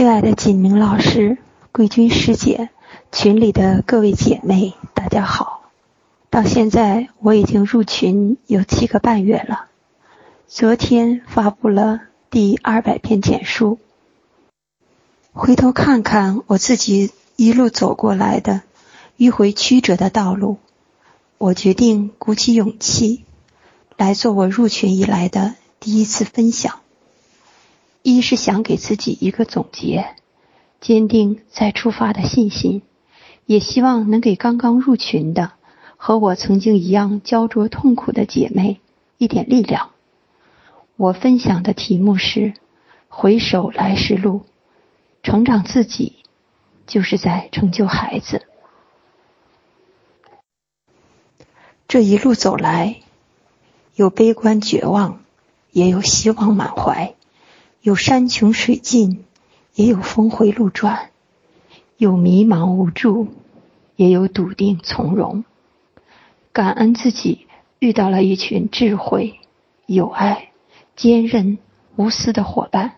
亲爱的锦明老师、贵军师姐、群里的各位姐妹，大家好！到现在我已经入群有七个半月了。昨天发布了第二百篇简书。回头看看我自己一路走过来的迂回曲折的道路，我决定鼓起勇气来做我入群以来的第一次分享。一是想给自己一个总结，坚定再出发的信心，也希望能给刚刚入群的和我曾经一样焦灼痛苦的姐妹一点力量。我分享的题目是“回首来时路”，成长自己就是在成就孩子。这一路走来，有悲观绝望，也有希望满怀。有山穷水尽，也有峰回路转；有迷茫无助，也有笃定从容。感恩自己遇到了一群智慧、有爱、坚韧、无私的伙伴，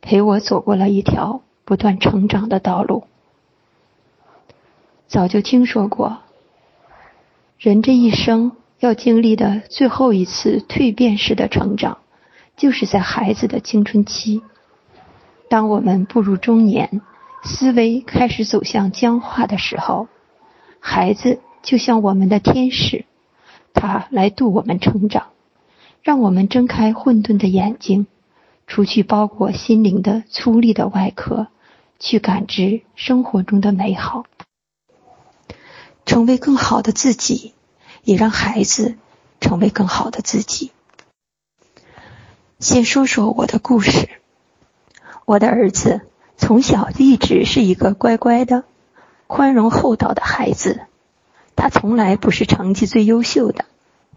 陪我走过了一条不断成长的道路。早就听说过，人这一生要经历的最后一次蜕变式的成长。就是在孩子的青春期，当我们步入中年，思维开始走向僵化的时候，孩子就像我们的天使，他来度我们成长，让我们睁开混沌的眼睛，除去包裹心灵的粗粝的外壳，去感知生活中的美好，成为更好的自己，也让孩子成为更好的自己。先说说我的故事。我的儿子从小一直是一个乖乖的、宽容厚道的孩子。他从来不是成绩最优秀的，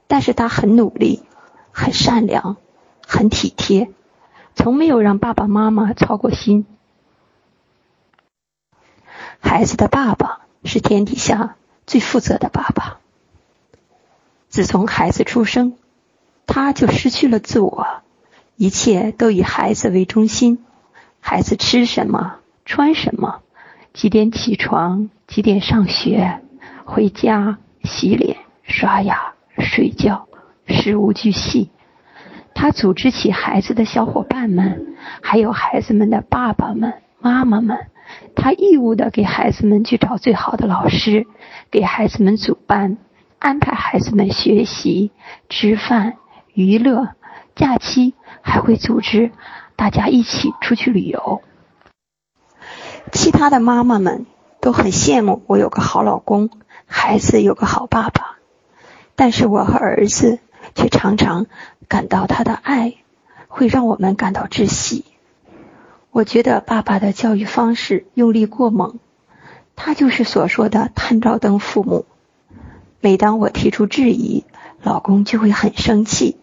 但是他很努力、很善良、很体贴，从没有让爸爸妈妈操过心。孩子的爸爸是天底下最负责的爸爸。自从孩子出生，他就失去了自我。一切都以孩子为中心，孩子吃什么、穿什么、几点起床、几点上学、回家、洗脸、刷牙、睡觉，事无巨细。他组织起孩子的小伙伴们，还有孩子们的爸爸们、妈妈们。他义务的给孩子们去找最好的老师，给孩子们组班，安排孩子们学习、吃饭、娱乐。假期还会组织大家一起出去旅游。其他的妈妈们都很羡慕我有个好老公，孩子有个好爸爸，但是我和儿子却常常感到他的爱会让我们感到窒息。我觉得爸爸的教育方式用力过猛，他就是所说的探照灯父母。每当我提出质疑，老公就会很生气。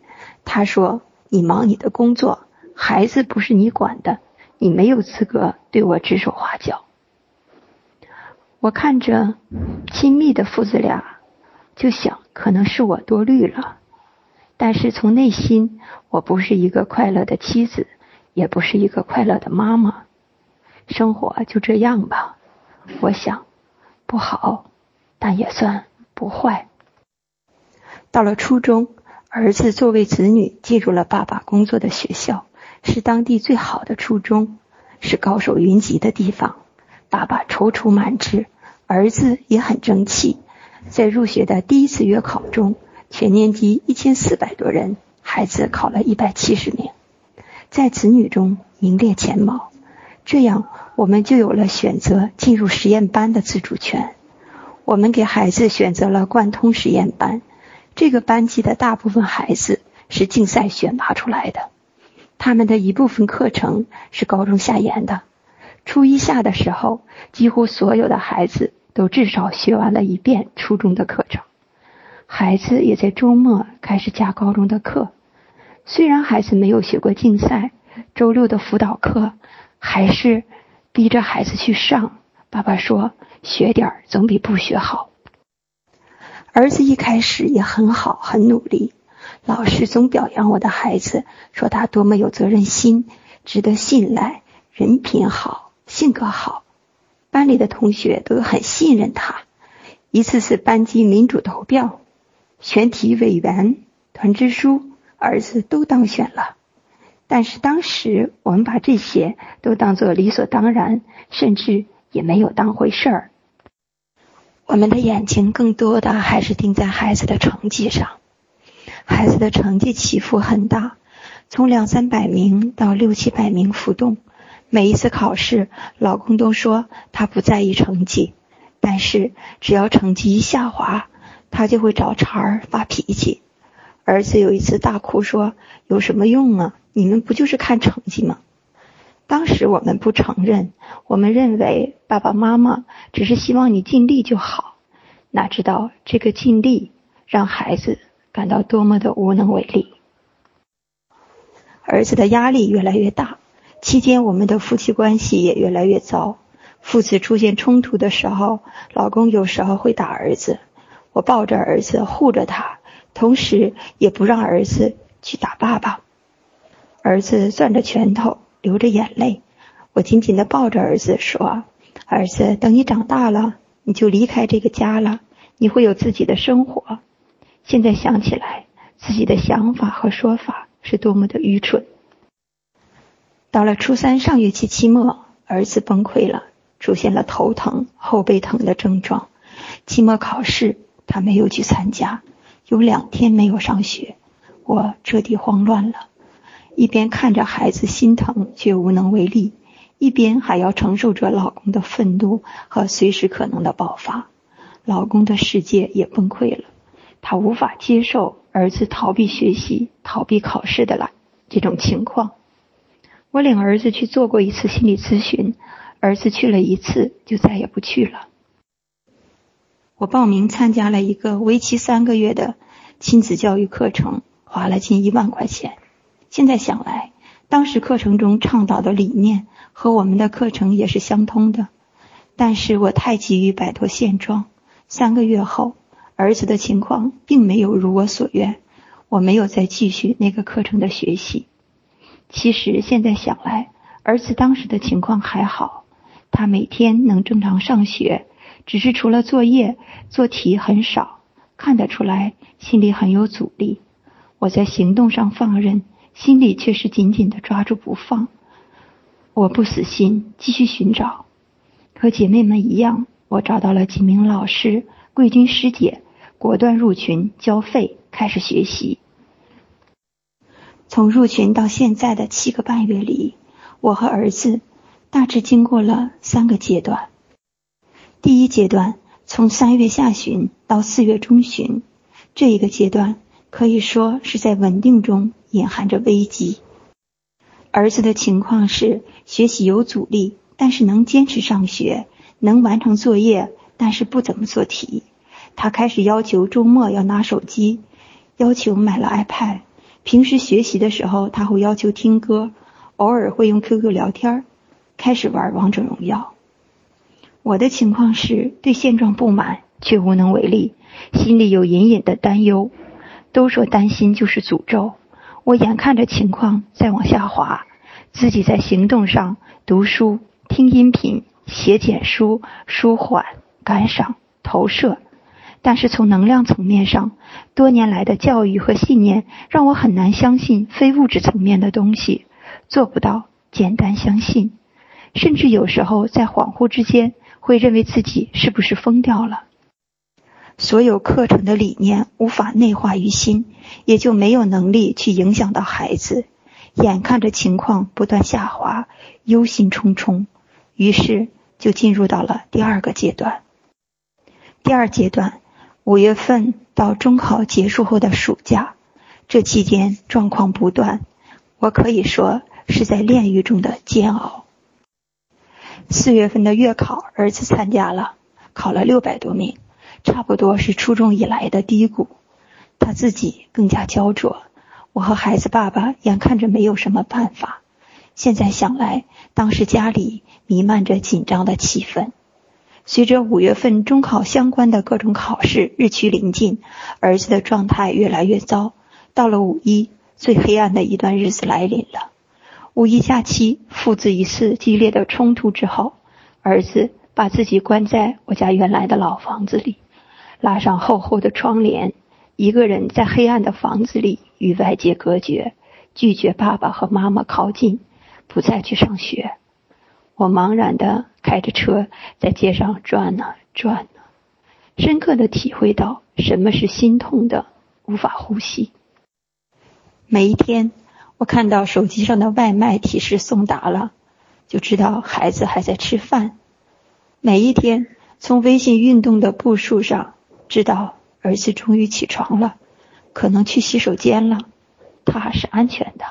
他说：“你忙你的工作，孩子不是你管的，你没有资格对我指手画脚。”我看着亲密的父子俩，就想可能是我多虑了。但是从内心，我不是一个快乐的妻子，也不是一个快乐的妈妈。生活就这样吧，我想不好，但也算不坏。到了初中。儿子作为子女进入了爸爸工作的学校，是当地最好的初中，是高手云集的地方。爸爸踌躇满志，儿子也很争气。在入学的第一次月考中，全年级一千四百多人，孩子考了一百七十名，在子女中名列前茅。这样，我们就有了选择进入实验班的自主权。我们给孩子选择了贯通实验班。这个班级的大部分孩子是竞赛选拔出来的，他们的一部分课程是高中下延的。初一下的时候，几乎所有的孩子都至少学完了一遍初中的课程。孩子也在周末开始加高中的课。虽然孩子没有学过竞赛，周六的辅导课还是逼着孩子去上。爸爸说：“学点儿总比不学好。”儿子一开始也很好，很努力。老师总表扬我的孩子，说他多么有责任心，值得信赖，人品好，性格好，班里的同学都很信任他。一次次班级民主投票，全体委员、团支书，儿子都当选了。但是当时我们把这些都当作理所当然，甚至也没有当回事儿。我们的眼睛更多的还是盯在孩子的成绩上。孩子的成绩起伏很大，从两三百名到六七百名浮动。每一次考试，老公都说他不在意成绩，但是只要成绩一下滑，他就会找茬儿发脾气。儿子有一次大哭说：“有什么用啊？你们不就是看成绩吗？”当时我们不承认，我们认为爸爸妈妈只是希望你尽力就好。哪知道这个尽力让孩子感到多么的无能为力。儿子的压力越来越大，期间我们的夫妻关系也越来越糟。父子出现冲突的时候，老公有时候会打儿子，我抱着儿子护着他，同时也不让儿子去打爸爸。儿子攥着拳头。流着眼泪，我紧紧的抱着儿子说：“儿子，等你长大了，你就离开这个家了，你会有自己的生活。”现在想起来，自己的想法和说法是多么的愚蠢。到了初三上学期期末，儿子崩溃了，出现了头疼、后背疼的症状。期末考试他没有去参加，有两天没有上学，我彻底慌乱了。一边看着孩子心疼却无能为力，一边还要承受着老公的愤怒和随时可能的爆发，老公的世界也崩溃了。他无法接受儿子逃避学习、逃避考试的来这种情况。我领儿子去做过一次心理咨询，儿子去了一次就再也不去了。我报名参加了一个为期三个月的亲子教育课程，花了近一万块钱。现在想来，当时课程中倡导的理念和我们的课程也是相通的。但是我太急于摆脱现状，三个月后，儿子的情况并没有如我所愿，我没有再继续那个课程的学习。其实现在想来，儿子当时的情况还好，他每天能正常上学，只是除了作业做题很少，看得出来心里很有阻力。我在行动上放任。心里却是紧紧的抓住不放。我不死心，继续寻找。和姐妹们一样，我找到了几名老师、贵军师姐，果断入群交费，开始学习。从入群到现在的七个半月里，我和儿子大致经过了三个阶段。第一阶段，从三月下旬到四月中旬，这一个阶段可以说是在稳定中。隐含着危机。儿子的情况是学习有阻力，但是能坚持上学，能完成作业，但是不怎么做题。他开始要求周末要拿手机，要求买了 iPad。平时学习的时候，他会要求听歌，偶尔会用 QQ 聊天，开始玩王者荣耀。我的情况是对现状不满，却无能为力，心里有隐隐的担忧。都说担心就是诅咒。我眼看着情况在往下滑，自己在行动上读书、听音频、写简书、舒缓、感赏、投射，但是从能量层面上，多年来的教育和信念让我很难相信非物质层面的东西，做不到简单相信，甚至有时候在恍惚之间会认为自己是不是疯掉了。所有课程的理念无法内化于心，也就没有能力去影响到孩子。眼看着情况不断下滑，忧心忡忡，于是就进入到了第二个阶段。第二阶段，五月份到中考结束后的暑假，这期间状况不断，我可以说是在炼狱中的煎熬。四月份的月考，儿子参加了，考了六百多名。差不多是初中以来的低谷，他自己更加焦灼。我和孩子爸爸眼看着没有什么办法。现在想来，当时家里弥漫着紧张的气氛。随着五月份中考相关的各种考试日趋临近，儿子的状态越来越糟。到了五一，最黑暗的一段日子来临了。五一假期，父子一次激烈的冲突之后，儿子把自己关在我家原来的老房子里，拉上厚厚的窗帘，一个人在黑暗的房子里与外界隔绝，拒绝爸爸和妈妈靠近，不再去上学。我茫然的开着车在街上转啊转啊，深刻的体会到什么是心痛的无法呼吸。每一天。我看到手机上的外卖提示送达了，就知道孩子还在吃饭。每一天从微信运动的步数上知道儿子终于起床了，可能去洗手间了，他还是安全的。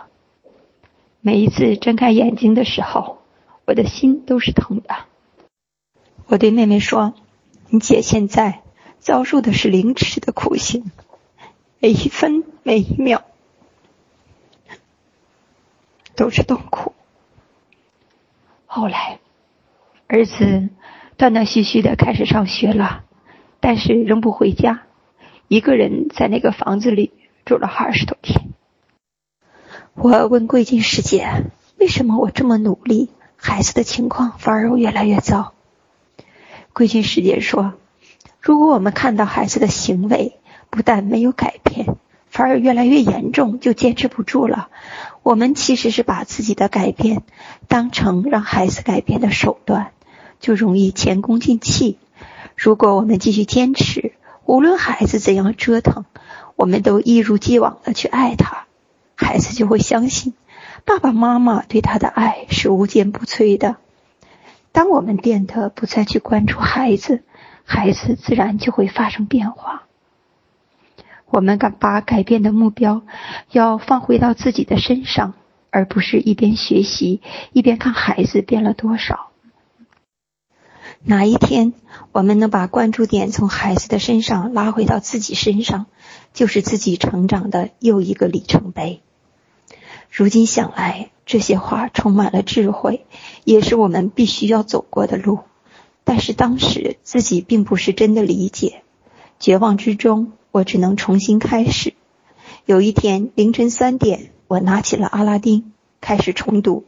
每一次睁开眼睛的时候，我的心都是疼的。我对妹妹说：“你姐现在遭受的是凌迟的酷刑，每一分每一秒。”都是痛苦。后来，儿子断断续续的开始上学了，但是仍不回家，一个人在那个房子里住了二十多天。我问桂金师姐：“为什么我这么努力，孩子的情况反而越来越糟？”桂金师姐说：“如果我们看到孩子的行为不但没有改变，反而越来越严重，就坚持不住了。”我们其实是把自己的改变当成让孩子改变的手段，就容易前功尽弃。如果我们继续坚持，无论孩子怎样折腾，我们都一如既往的去爱他，孩子就会相信爸爸妈妈对他的爱是无坚不摧的。当我们变得不再去关注孩子，孩子自然就会发生变化。我们敢把改变的目标要放回到自己的身上，而不是一边学习一边看孩子变了多少。哪一天我们能把关注点从孩子的身上拉回到自己身上，就是自己成长的又一个里程碑。如今想来，这些话充满了智慧，也是我们必须要走过的路。但是当时自己并不是真的理解，绝望之中。我只能重新开始。有一天凌晨三点，我拿起了《阿拉丁》，开始重读。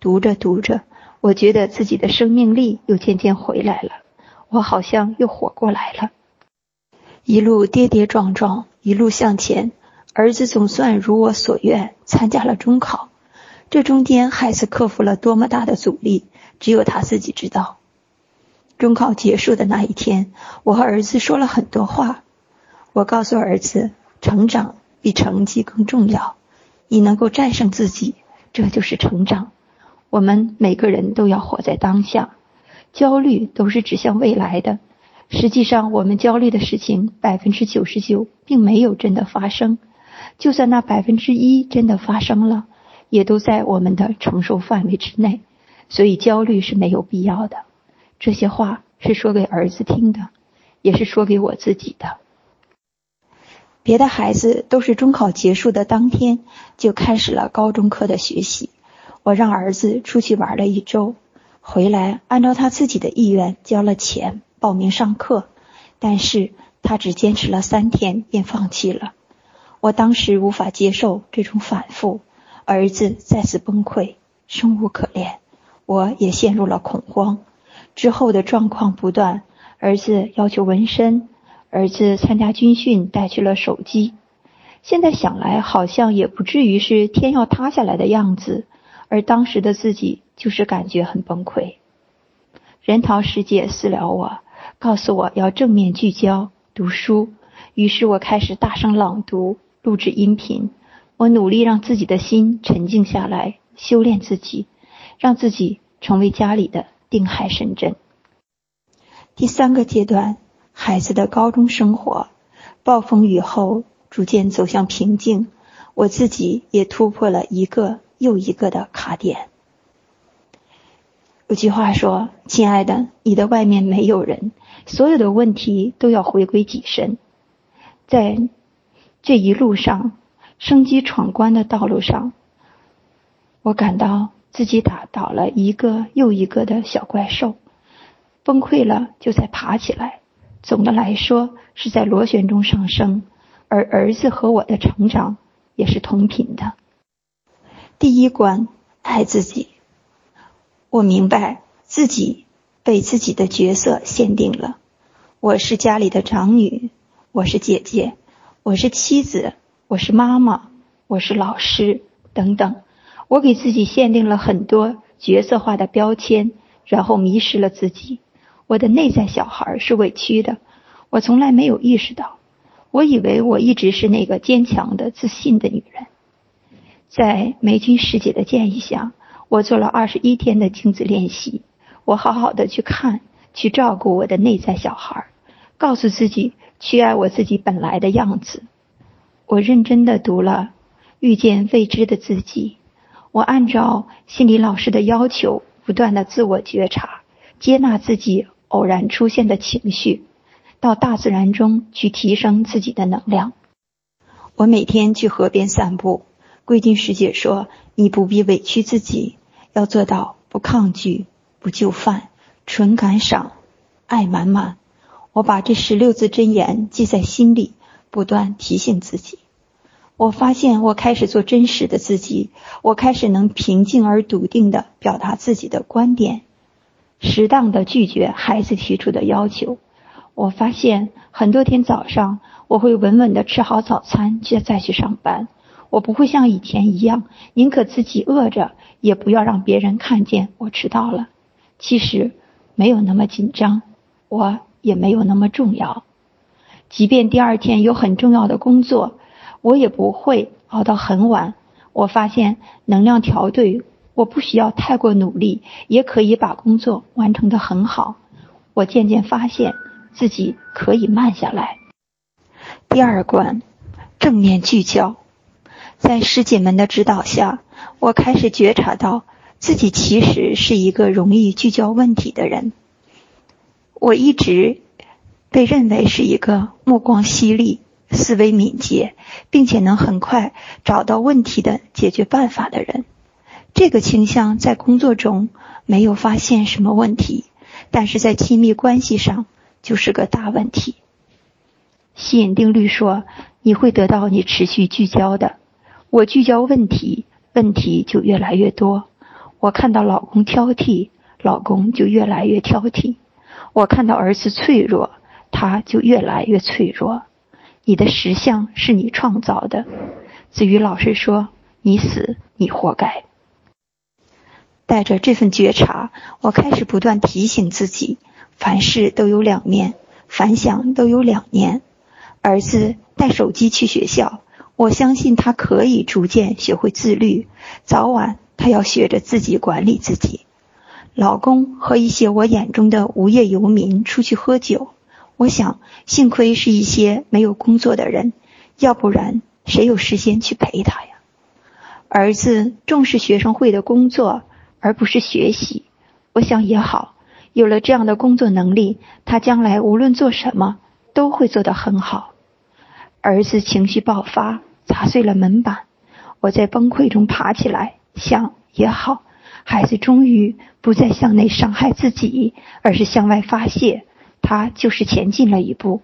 读着读着，我觉得自己的生命力又渐渐回来了，我好像又活过来了。一路跌跌撞撞，一路向前，儿子总算如我所愿参加了中考。这中间，孩子克服了多么大的阻力，只有他自己知道。中考结束的那一天，我和儿子说了很多话。我告诉儿子，成长比成绩更重要。你能够战胜自己，这就是成长。我们每个人都要活在当下，焦虑都是指向未来的。实际上，我们焦虑的事情百分之九十九并没有真的发生。就算那百分之一真的发生了，也都在我们的承受范围之内。所以，焦虑是没有必要的。这些话是说给儿子听的，也是说给我自己的。别的孩子都是中考结束的当天就开始了高中课的学习，我让儿子出去玩了一周，回来按照他自己的意愿交了钱报名上课，但是他只坚持了三天便放弃了。我当时无法接受这种反复，儿子再次崩溃，生无可恋，我也陷入了恐慌。之后的状况不断，儿子要求纹身。儿子参加军训带去了手机，现在想来好像也不至于是天要塌下来的样子，而当时的自己就是感觉很崩溃。人桃师姐私聊我，告诉我要正面聚焦读书，于是我开始大声朗读、录制音频，我努力让自己的心沉静下来，修炼自己，让自己成为家里的定海神针。第三个阶段。孩子的高中生活，暴风雨后逐渐走向平静，我自己也突破了一个又一个的卡点。有句话说：“亲爱的，你的外面没有人，所有的问题都要回归己身。”在这一路上，生机闯关的道路上，我感到自己打倒了一个又一个的小怪兽，崩溃了就再爬起来。总的来说是在螺旋中上升，而儿子和我的成长也是同频的。第一关，爱自己。我明白自己被自己的角色限定了。我是家里的长女，我是姐姐，我是妻子，我是妈妈，我是老师，等等。我给自己限定了很多角色化的标签，然后迷失了自己。我的内在小孩是委屈的，我从来没有意识到。我以为我一直是那个坚强的、自信的女人。在梅君师姐的建议下。我做了二十一天的镜子练习，我好好的去看，去照顾我的内在小孩，告诉自己去爱我自己本来的样子。我认真的读了《遇见未知的自己》，我按照心理老师的要求，不断的自我觉察，接纳自己偶然出现的情绪，到大自然中去提升自己的能量。我每天去河边散步。桂金师姐说：“你不必委屈自己，要做到不抗拒、不就范、纯感赏、爱满满。”我把这十六字真言记在心里，不断提醒自己。我发现我开始做真实的自己，我开始能平静而笃定的表达自己的观点，适当的拒绝孩子提出的要求。我发现很多天早上，我会稳稳的吃好早餐，接再去上班。我不会像以前一样，宁可自己饿着，也不要让别人看见我迟到了。其实没有那么紧张，我也没有那么重要。即便第二天有很重要的工作，我也不会熬到很晚。我发现能量调对，我不需要太过努力，也可以把工作完成的很好。我渐渐发现自己可以慢下来。第二关，正面聚焦。在师姐们的指导下，我开始觉察到自己其实是一个容易聚焦问题的人。我一直被认为是一个目光犀利、思维敏捷，并且能很快找到问题的解决办法的人。这个倾向在工作中没有发现什么问题，但是在亲密关系上就是个大问题。吸引定律说，你会得到你持续聚焦的。我聚焦问题，问题就越来越多。我看到老公挑剔，老公就越来越挑剔。我看到儿子脆弱，他就越来越脆弱。你的实相是你创造的。子瑜老师说：“你死，你活该。”带着这份觉察，我开始不断提醒自己：凡事都有两面，凡想都有两面。儿子带手机去学校。我相信他可以逐渐学会自律，早晚他要学着自己管理自己。老公和一些我眼中的无业游民出去喝酒，我想幸亏是一些没有工作的人，要不然谁有时间去陪他呀？儿子重视学生会的工作而不是学习，我想也好，有了这样的工作能力，他将来无论做什么都会做得很好。儿子情绪爆发，砸碎了门板。我在崩溃中爬起来，想也好，孩子终于不再向内伤害自己，而是向外发泄，他就是前进了一步。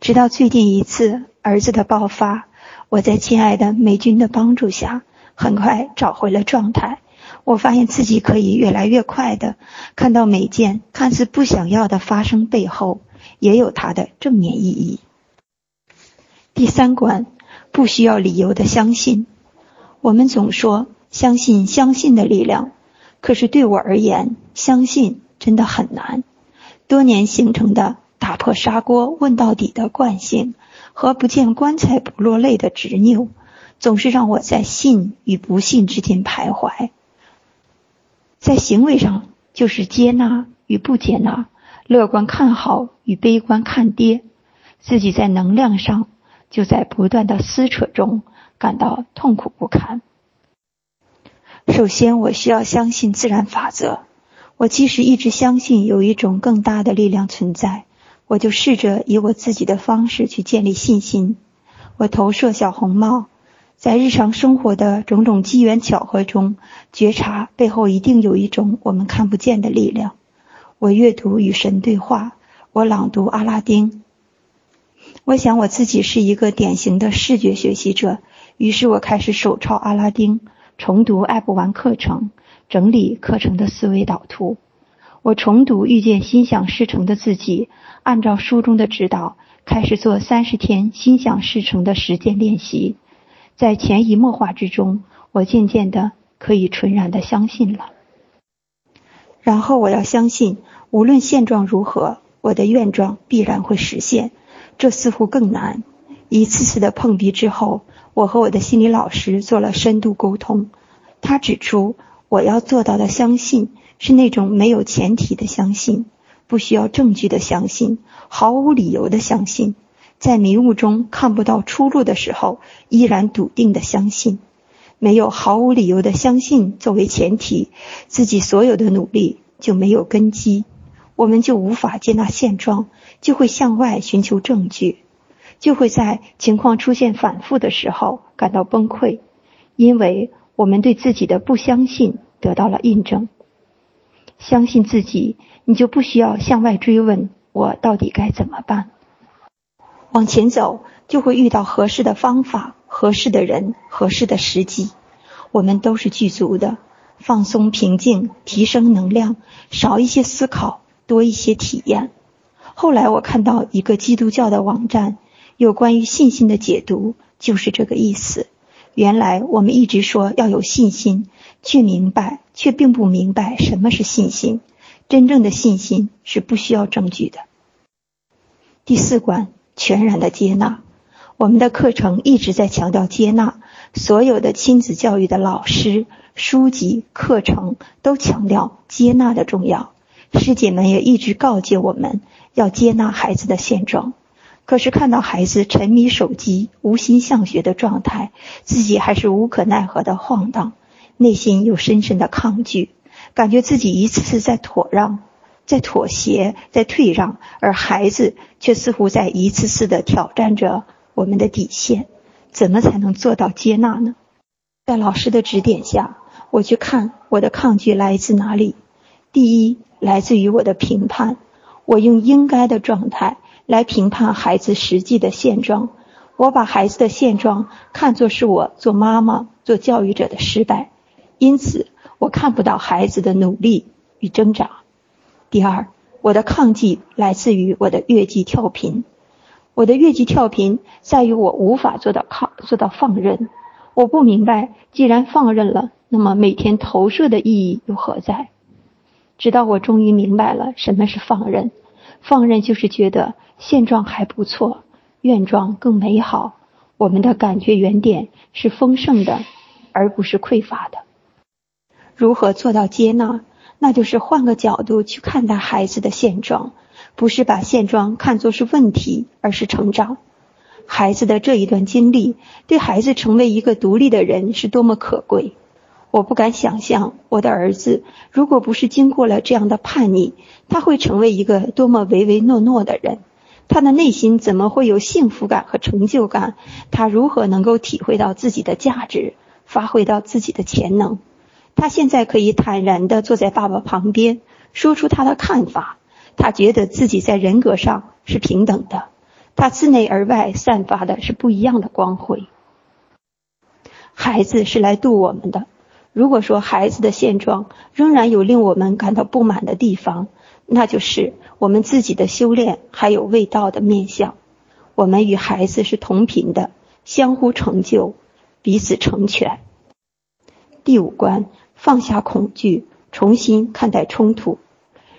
直到最近一次儿子的爆发，我在亲爱的美军的帮助下，很快找回了状态。我发现自己可以越来越快的看到每件看似不想要的发生背后，也有它的正面意义。第三关，不需要理由的相信。我们总说相信相信的力量，可是对我而言，相信真的很难。多年形成的打破砂锅问到底的惯性和不见棺材不落泪的执拗，总是让我在信与不信之间徘徊。在行为上，就是接纳与不接纳，乐观看好与悲观看跌。自己在能量上。就在不断的撕扯中感到痛苦不堪。首先，我需要相信自然法则。我即使一直相信有一种更大的力量存在，我就试着以我自己的方式去建立信心。我投射小红帽，在日常生活的种种机缘巧合中，觉察背后一定有一种我们看不见的力量。我阅读与神对话，我朗读阿拉丁。我想我自己是一个典型的视觉学习者，于是我开始手抄阿拉丁，重读爱不完课程，整理课程的思维导图。我重读遇见心想事成的自己，按照书中的指导，开始做三十天心想事成的实践练习。在潜移默化之中，我渐渐的可以纯然的相信了。然后我要相信，无论现状如何，我的愿状必然会实现。这似乎更难。一次次的碰壁之后，我和我的心理老师做了深度沟通。他指出，我要做到的相信是那种没有前提的相信，不需要证据的相信，毫无理由的相信，在迷雾中看不到出路的时候，依然笃定的相信。没有毫无理由的相信作为前提，自己所有的努力就没有根基，我们就无法接纳现状，就会向外寻求证据，就会在情况出现反复的时候感到崩溃，因为我们对自己的不相信得到了印证。相信自己，你就不需要向外追问我到底该怎么办，往前走就会遇到合适的方法。合适的人，合适的时机，我们都是具足的。放松、平静，提升能量，少一些思考，多一些体验。后来我看到一个基督教的网站，有关于信心的解读，就是这个意思。原来我们一直说要有信心，却明白，却并不明白什么是信心。真正的信心是不需要证据的。第四关，全然的接纳。我们的课程一直在强调接纳，所有的亲子教育的老师、书籍、课程都强调接纳的重要。师姐们也一直告诫我们要接纳孩子的现状。可是看到孩子沉迷手机、无心向学的状态，自己还是无可奈何的晃荡，内心有深深的抗拒，感觉自己一次次在妥让、在妥协、在退让，而孩子却似乎在一次次的挑战着。我们的底线，怎么才能做到接纳呢？在老师的指点下，我去看我的抗拒来自哪里。第一，来自于我的评判，我用应该的状态来评判孩子实际的现状，我把孩子的现状看作是我做妈妈、做教育者的失败，因此我看不到孩子的努力与挣扎。第二，我的抗拒来自于我的越级跳频。我的越级跳频在于我无法做到抗做到放任，我不明白，既然放任了，那么每天投射的意义又何在？直到我终于明白了什么是放任，放任就是觉得现状还不错，愿状更美好。我们的感觉原点是丰盛的，而不是匮乏的。如何做到接纳？那就是换个角度去看待孩子的现状。不是把现状看作是问题，而是成长。孩子的这一段经历，对孩子成为一个独立的人是多么可贵。我不敢想象，我的儿子如果不是经过了这样的叛逆，他会成为一个多么唯唯诺诺的人。他的内心怎么会有幸福感和成就感？他如何能够体会到自己的价值，发挥到自己的潜能？他现在可以坦然地坐在爸爸旁边，说出他的看法。他觉得自己在人格上是平等的，他自内而外散发的是不一样的光辉。孩子是来渡我们的。如果说孩子的现状仍然有令我们感到不满的地方，那就是我们自己的修炼还有未到的面相。我们与孩子是同频的，相互成就，彼此成全。第五关，放下恐惧，重新看待冲突，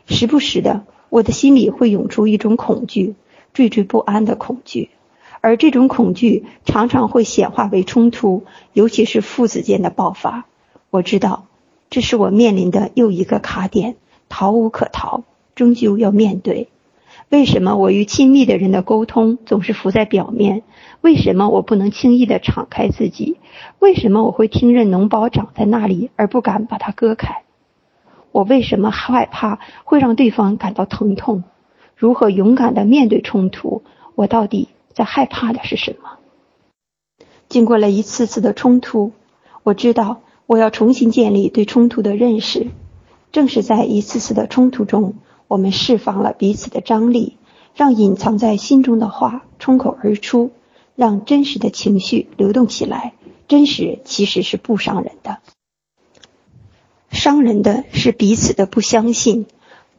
时不时的。我的心里会涌出一种恐惧，惴惴不安的恐惧，而这种恐惧常常会显化为冲突，尤其是父子间的爆发。我知道，这是我面临的又一个卡点，逃无可逃，终究要面对。为什么我与亲密的人的沟通总是浮在表面？为什么我不能轻易的敞开自己？为什么我会听任脓包长在那里，而不敢把它割开？我为什么害怕会让对方感到疼痛？如何勇敢的面对冲突？我到底在害怕的是什么？经过了一次次的冲突，我知道我要重新建立对冲突的认识。正是在一次次的冲突中，我们释放了彼此的张力，让隐藏在心中的话冲口而出，让真实的情绪流动起来。真实其实是不伤人的。伤人的是彼此的不相信，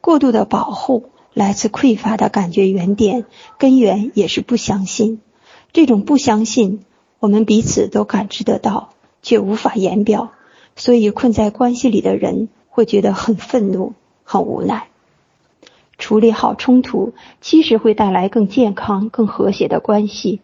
过度的保护来自匮乏的感觉原点，根源也是不相信。这种不相信，我们彼此都感知得到，却无法言表，所以困在关系里的人会觉得很愤怒、很无奈。处理好冲突，其实会带来更健康、更和谐的关系，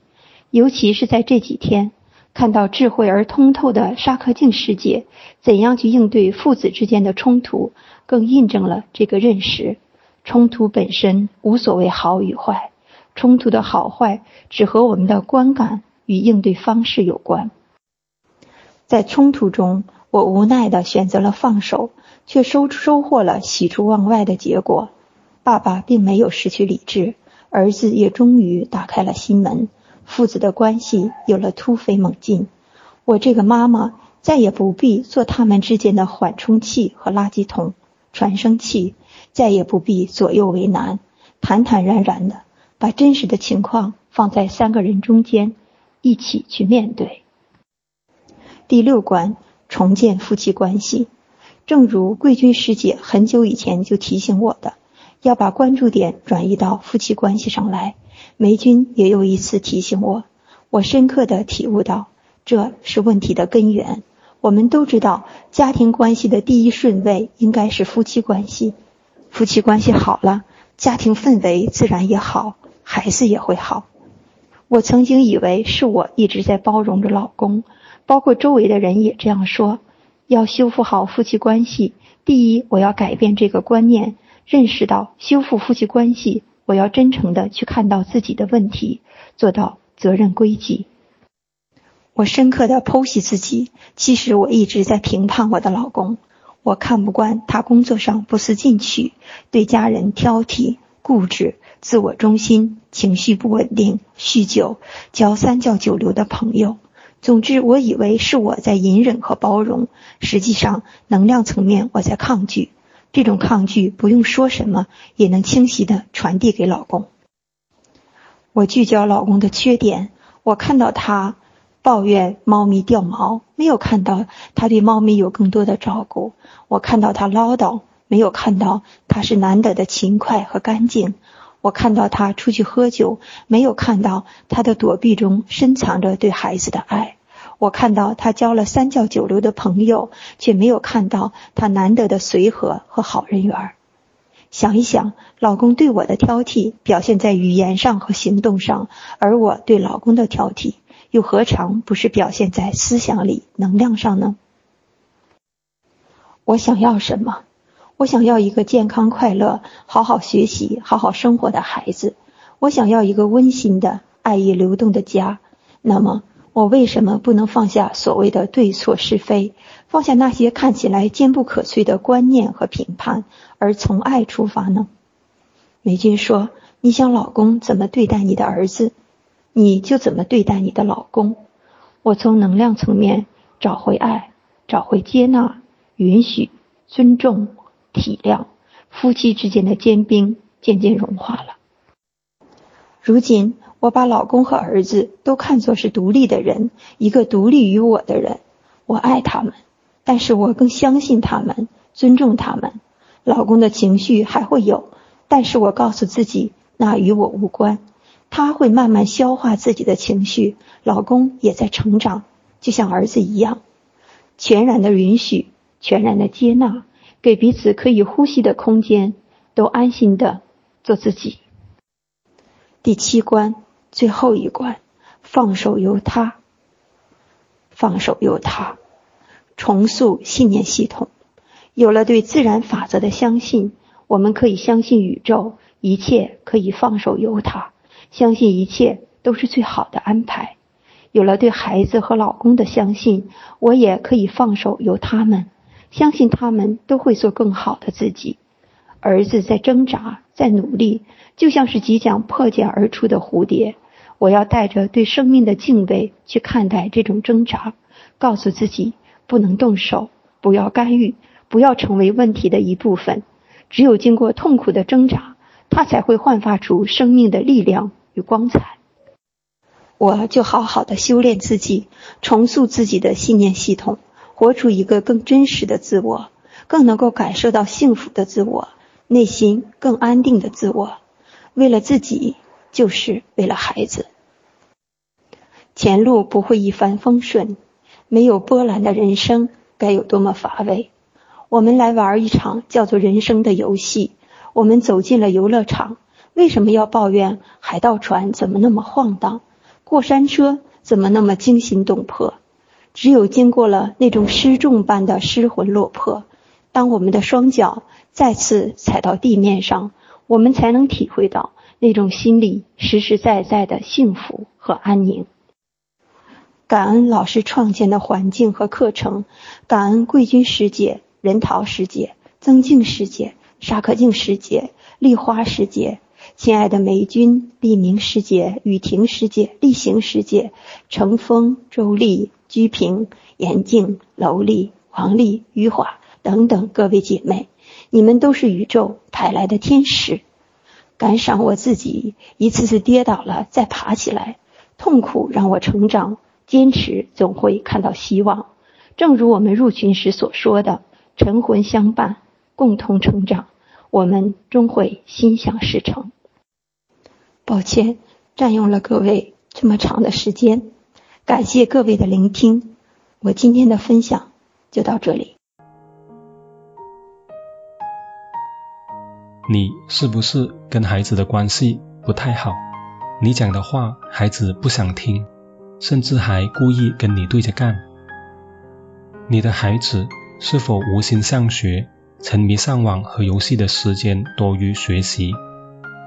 尤其是在这几天。看到智慧而通透的沙克镜世界，怎样去应对父子之间的冲突，更印证了这个认识：冲突本身无所谓好与坏，冲突的好坏只和我们的观感与应对方式有关。在冲突中，我无奈的选择了放手，却收收获了喜出望外的结果。爸爸并没有失去理智，儿子也终于打开了心门。父子的关系有了突飞猛进，我这个妈妈再也不必做他们之间的缓冲器和垃圾桶、传声器，再也不必左右为难，坦坦然然的把真实的情况放在三个人中间，一起去面对。第六关，重建夫妻关系。正如贵军师姐很久以前就提醒我的，要把关注点转移到夫妻关系上来。梅军也有一次提醒我，我深刻的体悟到，这是问题的根源。我们都知道，家庭关系的第一顺位应该是夫妻关系，夫妻关系好了，家庭氛围自然也好，孩子也会好。我曾经以为是我一直在包容着老公，包括周围的人也这样说。要修复好夫妻关系，第一，我要改变这个观念，认识到修复夫妻关系。我要真诚的去看到自己的问题，做到责任归己。我深刻的剖析自己，其实我一直在评判我的老公。我看不惯他工作上不思进取，对家人挑剔、固执、自我中心，情绪不稳定，酗酒，交三教九流的朋友。总之，我以为是我在隐忍和包容，实际上能量层面我在抗拒。这种抗拒不用说什么也能清晰的传递给老公。我聚焦老公的缺点，我看到他抱怨猫咪掉毛，没有看到他对猫咪有更多的照顾；我看到他唠叨，没有看到他是难得的勤快和干净；我看到他出去喝酒，没有看到他的躲避中深藏着对孩子的爱。我看到他交了三教九流的朋友，却没有看到他难得的随和和好人缘。想一想，老公对我的挑剔表现在语言上和行动上，而我对老公的挑剔又何尝不是表现在思想里、能量上呢？我想要什么？我想要一个健康快乐、好好学习、好好生活的孩子。我想要一个温馨的、爱意流动的家。那么。我为什么不能放下所谓的对错是非，放下那些看起来坚不可摧的观念和评判，而从爱出发呢？美君说：“你想老公怎么对待你的儿子，你就怎么对待你的老公。”我从能量层面找回爱，找回接纳、允许、尊重、体谅，夫妻之间的坚冰渐渐融化了。如今。我把老公和儿子都看作是独立的人，一个独立于我的人。我爱他们，但是我更相信他们，尊重他们。老公的情绪还会有，但是我告诉自己，那与我无关。他会慢慢消化自己的情绪，老公也在成长，就像儿子一样。全然的允许，全然的接纳，给彼此可以呼吸的空间，都安心的做自己。第七关。最后一关，放手由他，放手由他，重塑信念系统。有了对自然法则的相信，我们可以相信宇宙，一切可以放手由他，相信一切都是最好的安排。有了对孩子和老公的相信，我也可以放手由他们，相信他们都会做更好的自己。儿子在挣扎，在努力。就像是即将破茧而出的蝴蝶，我要带着对生命的敬畏去看待这种挣扎，告诉自己不能动手，不要干预，不要成为问题的一部分。只有经过痛苦的挣扎，它才会焕发出生命的力量与光彩。我就好好的修炼自己，重塑自己的信念系统，活出一个更真实的自我，更能够感受到幸福的自我，内心更安定的自我。为了自己，就是为了孩子。前路不会一帆风顺，没有波澜的人生该有多么乏味！我们来玩一场叫做人生的游戏。我们走进了游乐场，为什么要抱怨海盗船怎么那么晃荡，过山车怎么那么惊心动魄？只有经过了那种失重般的失魂落魄，当我们的双脚再次踩到地面上，我们才能体会到那种心里实实在在的幸福和安宁。感恩老师创建的环境和课程，感恩贵军师姐、任桃师姐、曾静师姐、沙可静师姐、丽花师姐，亲爱的梅君、丽明师姐、雨婷师姐、丽行师姐、程峰、周丽、居平、严静、楼丽、王丽、余华等等各位姐妹，你们都是宇宙派来的天使。感赏我自己一次次跌倒了再爬起来，痛苦让我成长。坚持总会看到希望，正如我们入群时所说的：“晨魂相伴，共同成长，我们终会心想事成。”抱歉，占用了各位这么长的时间，感谢各位的聆听。我今天的分享就到这里。你是不是跟孩子的关系不太好？你讲的话，孩子不想听。甚至还故意跟你对着干。你的孩子是否无心上学，沉迷上网和游戏的时间多于学习，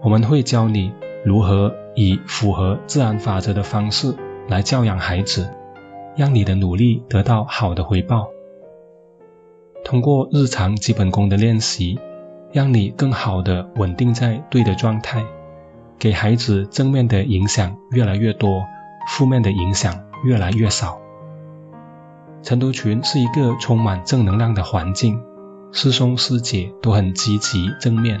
我们会教你如何以符合自然法则的方式来教养孩子，让你的努力得到好的回报。通过日常基本功的练习，让你更好的稳定在对的状态。给孩子正面的影响越来越多，负面的影响越来越少。晨读群是一个充满正能量的环境，师兄师姐都很积极正面，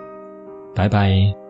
拜拜。